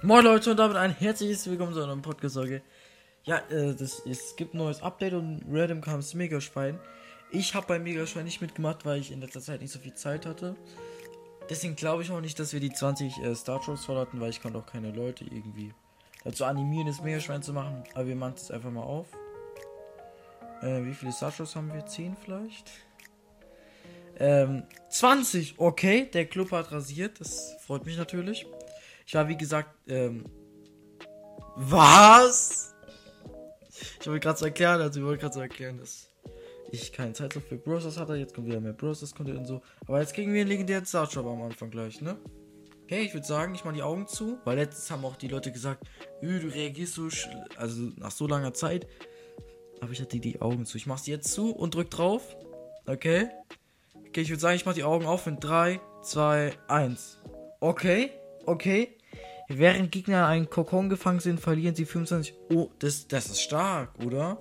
Moin Leute und damit ein herzliches Willkommen zu einer Podcast-Folge. Ja, äh, das, es gibt ein neues Update und random kam es Megaschwein. Ich habe bei Megaschwein nicht mitgemacht, weil ich in letzter Zeit nicht so viel Zeit hatte. Deswegen glaube ich auch nicht, dass wir die 20 äh, Star Trolls voll hatten, weil ich konnte auch keine Leute irgendwie dazu animieren, das Megaschwein zu machen. Aber wir machen es einfach mal auf. Äh, wie viele Star Trolls haben wir? 10 vielleicht? Ähm, 20, okay. Der Club hat rasiert, das freut mich natürlich. Ich war, wie gesagt, ähm. Was? Ich wollte gerade so erklären, also ich wollte gerade so erklären, dass ich keine Zeit so für Browsers hatte. Jetzt kommt wieder mehr Browsers Content und so. Aber jetzt kriegen wir einen legendären Startshop am Anfang gleich, ne? Okay, ich würde sagen, ich mache die Augen zu, weil letztens haben auch die Leute gesagt, du reagierst so, also nach so langer Zeit. Aber ich hatte die Augen zu. Ich mache sie jetzt zu und drück drauf. Okay. Okay, ich würde sagen, ich mache die Augen auf in 3, 2, 1. Okay, okay. Während Gegner einen Kokon gefangen sind, verlieren sie 25. Oh, das, das ist stark, oder?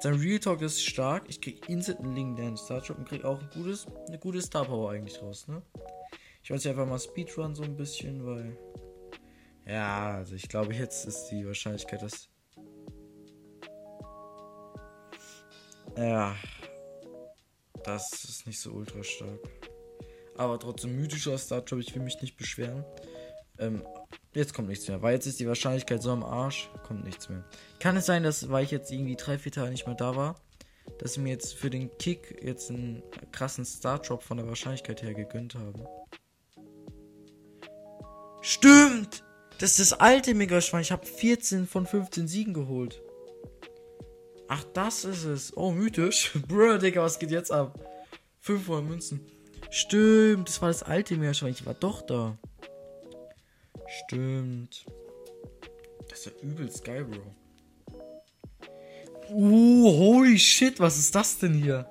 Sein Real Talk ist stark. Ich krieg instant einen Link in Star Drop und krieg auch ein gutes, eine gute Star Power eigentlich raus, ne? Ich weiß ja einfach mal Speedrun so ein bisschen, weil. Ja, also ich glaube, jetzt ist die Wahrscheinlichkeit, dass. Ja. Das ist nicht so ultra stark. Aber trotzdem mythischer Star Drop, ich will mich nicht beschweren. Ähm, jetzt kommt nichts mehr. Weil jetzt ist die Wahrscheinlichkeit so am Arsch, kommt nichts mehr. Kann es sein, dass, weil ich jetzt irgendwie drei, vier Tage nicht mehr da war, dass sie mir jetzt für den Kick jetzt einen krassen Star Drop von der Wahrscheinlichkeit her gegönnt haben? Stimmt! Das ist das alte Megaschwein. Ich habe 14 von 15 Siegen geholt. Ach, das ist es. Oh, mythisch. Bruh, Digga, was geht jetzt ab? 500 Münzen. Stimmt, das war das alte Meerschwein. Ich war doch da. Stimmt. Das ist ja übelst geil, Bro. Uh, holy shit, was ist das denn hier?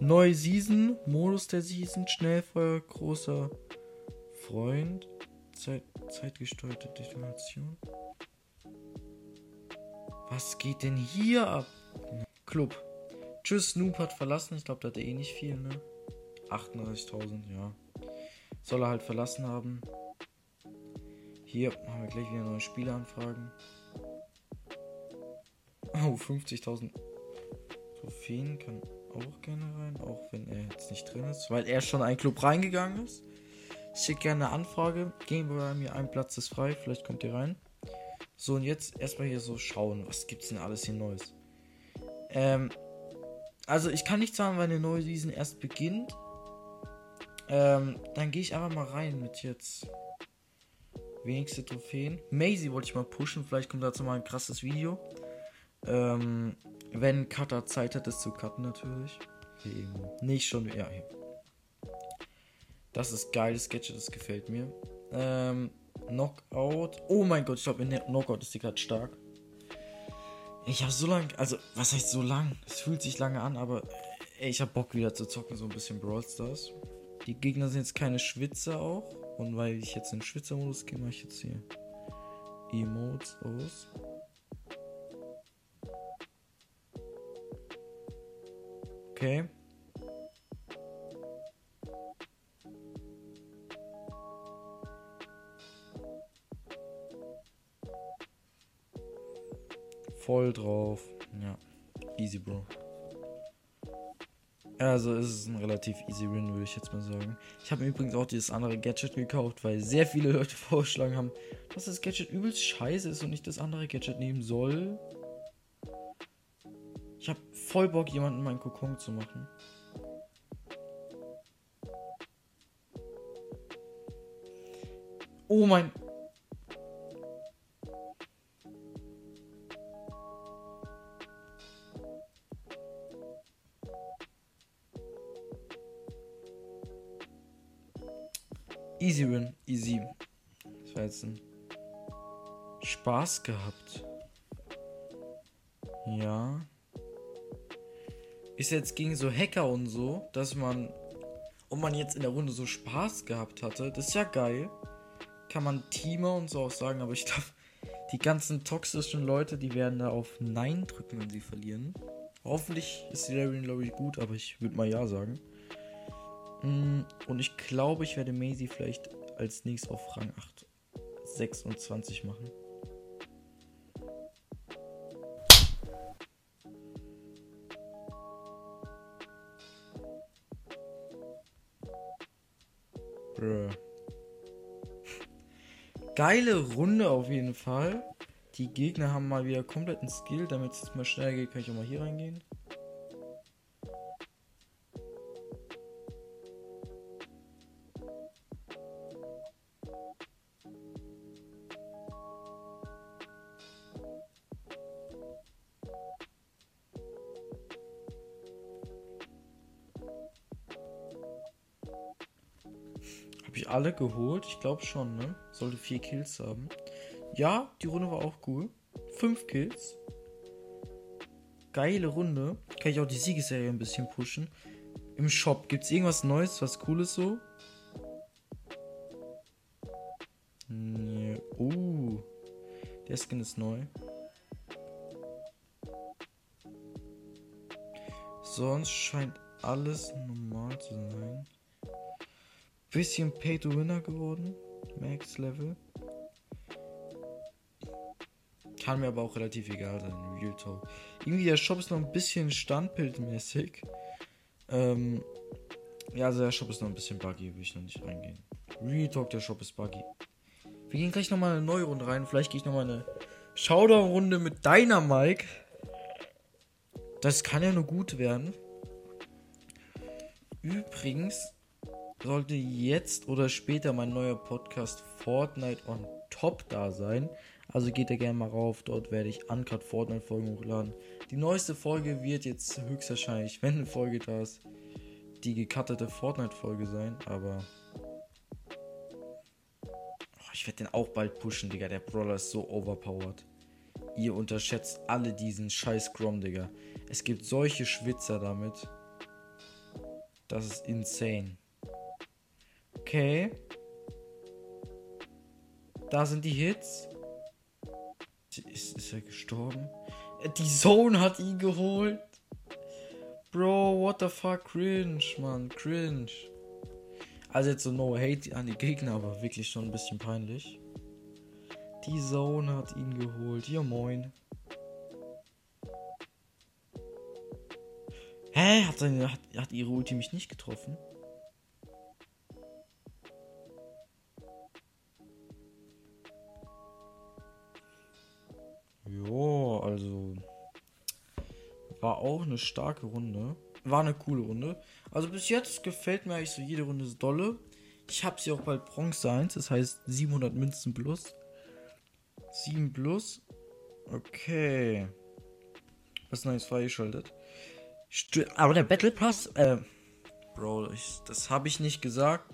Neue Season, Modus der Season, Schnellfeuer, großer Freund, Zeit, zeitgesteuerte Detonation. Was geht denn hier ab? Club. Tschüss, Snoop hat verlassen. Ich glaube, da hat er eh nicht viel, ne? 38.000, ja. Soll er halt verlassen haben. Hier haben wir gleich wieder neue Spieleanfragen. Oh, 50.000 Trophäen kann auch gerne rein, auch wenn er jetzt nicht drin ist, weil er schon ein Club reingegangen ist. Schick gerne eine Anfrage. Gehen wir bei mir, ein Platz ist frei, vielleicht kommt ihr rein. So, und jetzt erstmal hier so schauen, was gibt's denn alles hier Neues. Ähm, also ich kann nicht sagen, wann eine neue Season erst beginnt. Ähm, dann gehe ich einfach mal rein mit jetzt wenigste Trophäen. Maisie wollte ich mal pushen, vielleicht kommt dazu mal ein krasses Video. Ähm, wenn Cutter Zeit hat, es zu cutten natürlich. Hier irgendwo. Nicht schon, ja, hier. Das ist geiles Gadget, das gefällt mir. Ähm, Knockout. Oh mein Gott, ich glaube, in Knockout ist die gerade stark. Ich habe so lange, also, was heißt so lang? Es fühlt sich lange an, aber ey, ich habe Bock wieder zu zocken, so ein bisschen Brawl Stars. Die Gegner sind jetzt keine Schwitzer auch. Und weil ich jetzt in Schwitzermodus gehe, mache ich jetzt hier Emotes aus. Okay. Voll drauf. Ja. Easy, Bro. Also ist es ein relativ easy win, würde ich jetzt mal sagen. Ich habe übrigens auch dieses andere Gadget gekauft, weil sehr viele Leute vorgeschlagen haben, dass das Gadget übelst scheiße ist und ich das andere Gadget nehmen soll. Ich habe voll Bock, jemanden meinen Kokon zu machen. Oh mein... Easy win, easy. Das war jetzt ein Spaß gehabt. Ja. Ist jetzt gegen so Hacker und so, dass man. Und man jetzt in der Runde so Spaß gehabt hatte. Das ist ja geil. Kann man Teamer und so auch sagen, aber ich glaube, die ganzen toxischen Leute, die werden da auf Nein drücken, wenn sie verlieren. Hoffentlich ist die Darien, glaube ich, gut, aber ich würde mal Ja sagen. Mm, und ich glaube, ich werde Maisie vielleicht als nächstes auf Rang 8, 26 machen. Bruh. Geile Runde auf jeden Fall. Die Gegner haben mal wieder kompletten Skill. Damit es mal schneller geht, kann ich auch mal hier reingehen. Ich alle geholt? Ich glaube schon, ne? Sollte vier Kills haben. Ja, die Runde war auch cool. Fünf Kills. Geile Runde. Kann ich auch die Siegesserie ein bisschen pushen. Im Shop gibt es irgendwas Neues, was Cooles so? Nee. Uh. Der Skin ist neu. Sonst scheint alles normal zu sein. Bisschen Pay to Winner geworden. Max Level. Kann mir aber auch relativ egal sein, Real Talk. Irgendwie der Shop ist noch ein bisschen standbildmäßig. Ähm, ja, also der Shop ist noch ein bisschen buggy, will ich noch nicht reingehen. Real Talk, der Shop ist buggy. Wir gehen gleich nochmal eine neue Runde rein. Vielleicht gehe ich nochmal eine Showdown-Runde mit deiner Mike. Das kann ja nur gut werden. Übrigens sollte jetzt oder später mein neuer Podcast Fortnite on Top da sein. Also geht da gerne mal rauf. Dort werde ich Uncut Fortnite Folgen hochladen. Die neueste Folge wird jetzt höchstwahrscheinlich, wenn eine Folge da ist, die gecuttete Fortnite Folge sein. Aber oh, ich werde den auch bald pushen, Digga. Der Brawler ist so overpowered. Ihr unterschätzt alle diesen scheiß Grom, Digga. Es gibt solche Schwitzer damit. Das ist insane. Okay. Da sind die Hits. Ist, ist er gestorben? Äh, die Zone hat ihn geholt. Bro, what the fuck, cringe, Mann, cringe. Also jetzt so no hate an die Gegner, aber wirklich schon ein bisschen peinlich. Die Zone hat ihn geholt. Ja, moin. Hä? Hat, seine, hat, hat ihre Ulti mich nicht getroffen? Starke Runde. War eine coole Runde. Also bis jetzt gefällt mir eigentlich so jede Runde dolle. Ich habe sie auch bald Bronze 1, das heißt 700 Münzen plus. 7 plus. Okay. Was Neues freigeschaltet. Aber der Battle Pass, äh, Bro, ich, das habe ich nicht gesagt.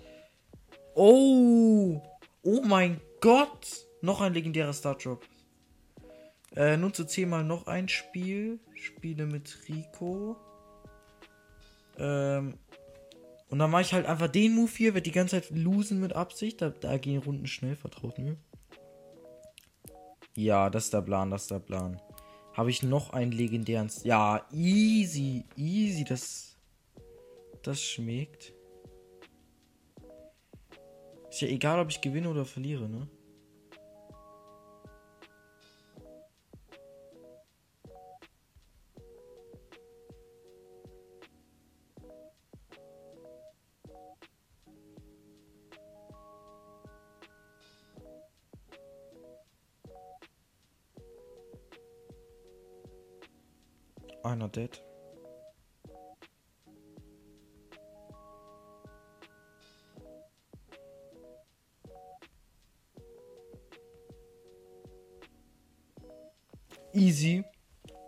Oh, oh mein Gott. Noch ein legendärer Startdrop. Äh, nutze zehnmal noch ein Spiel. Spiele mit Rico. Ähm, und dann mache ich halt einfach den Move hier, wird die ganze Zeit losen mit Absicht. Da, da gehen Runden schnell, vertraut mir. Ja, das ist der Plan, das ist der Plan. Habe ich noch einen legendären. Ja, easy, easy. Das. Das schmeckt. Ist ja egal, ob ich gewinne oder verliere, ne? Dead. Easy.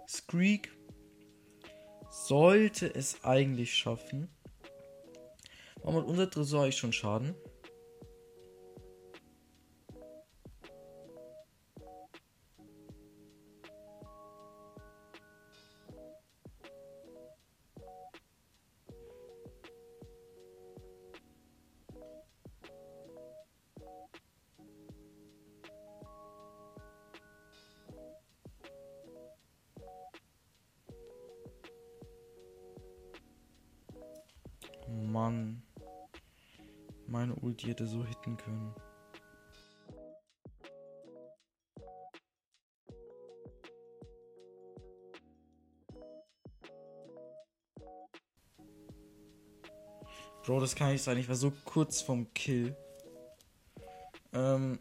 Screak sollte es eigentlich schaffen. Warum hat unser Tresor eigentlich schon Schaden? Ulti hätte so hitten können. Bro, das kann nicht sein. Ich war so kurz vom Kill. Ähm,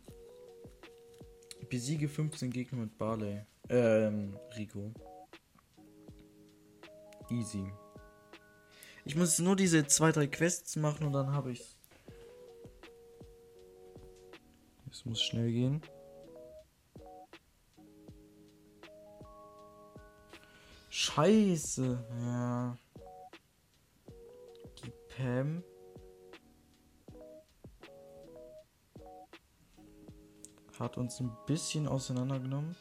besiege 15 Gegner mit Barley. Ähm, Rico. Easy. Ich muss nur diese zwei, drei Quests machen und dann habe ich's. Es muss schnell gehen. Scheiße. Ja. Pam. Hat uns ein bisschen auseinandergenommen.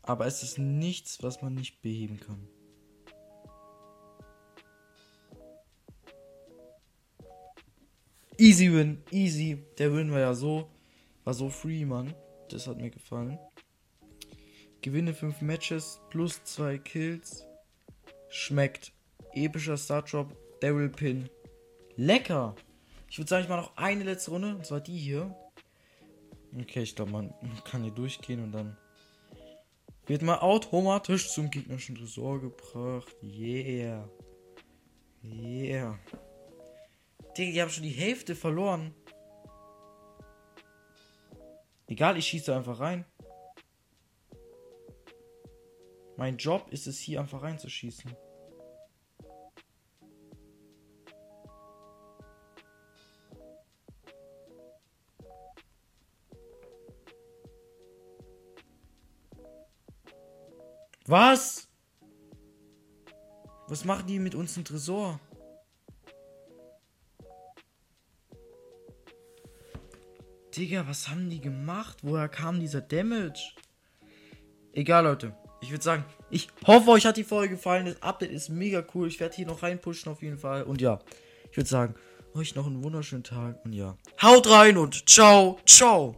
Aber es ist nichts, was man nicht beheben kann. Easy Win, easy. Der Win war ja so, war so free, Mann. Das hat mir gefallen. Gewinne 5 Matches plus 2 Kills. Schmeckt. Epischer Start-Drop. Daryl Pin. Lecker. Ich würde sagen, ich mache noch eine letzte Runde. Und zwar die hier. Okay, ich glaube, man kann hier durchgehen und dann wird mal automatisch zum gegnerischen Tresor gebracht. Yeah. Yeah. Digga, die haben schon die Hälfte verloren. Egal, ich schieße einfach rein. Mein Job ist es hier einfach reinzuschießen. Was? Was machen die mit uns im Tresor? Digga, was haben die gemacht? Woher kam dieser Damage? Egal, Leute ich würde sagen, ich hoffe, euch hat die Folge gefallen. Das Update ist mega cool. Ich werde hier noch reinpushen auf jeden Fall. Und ja, ich würde sagen, euch noch einen wunderschönen Tag. Und ja, haut rein und ciao, ciao.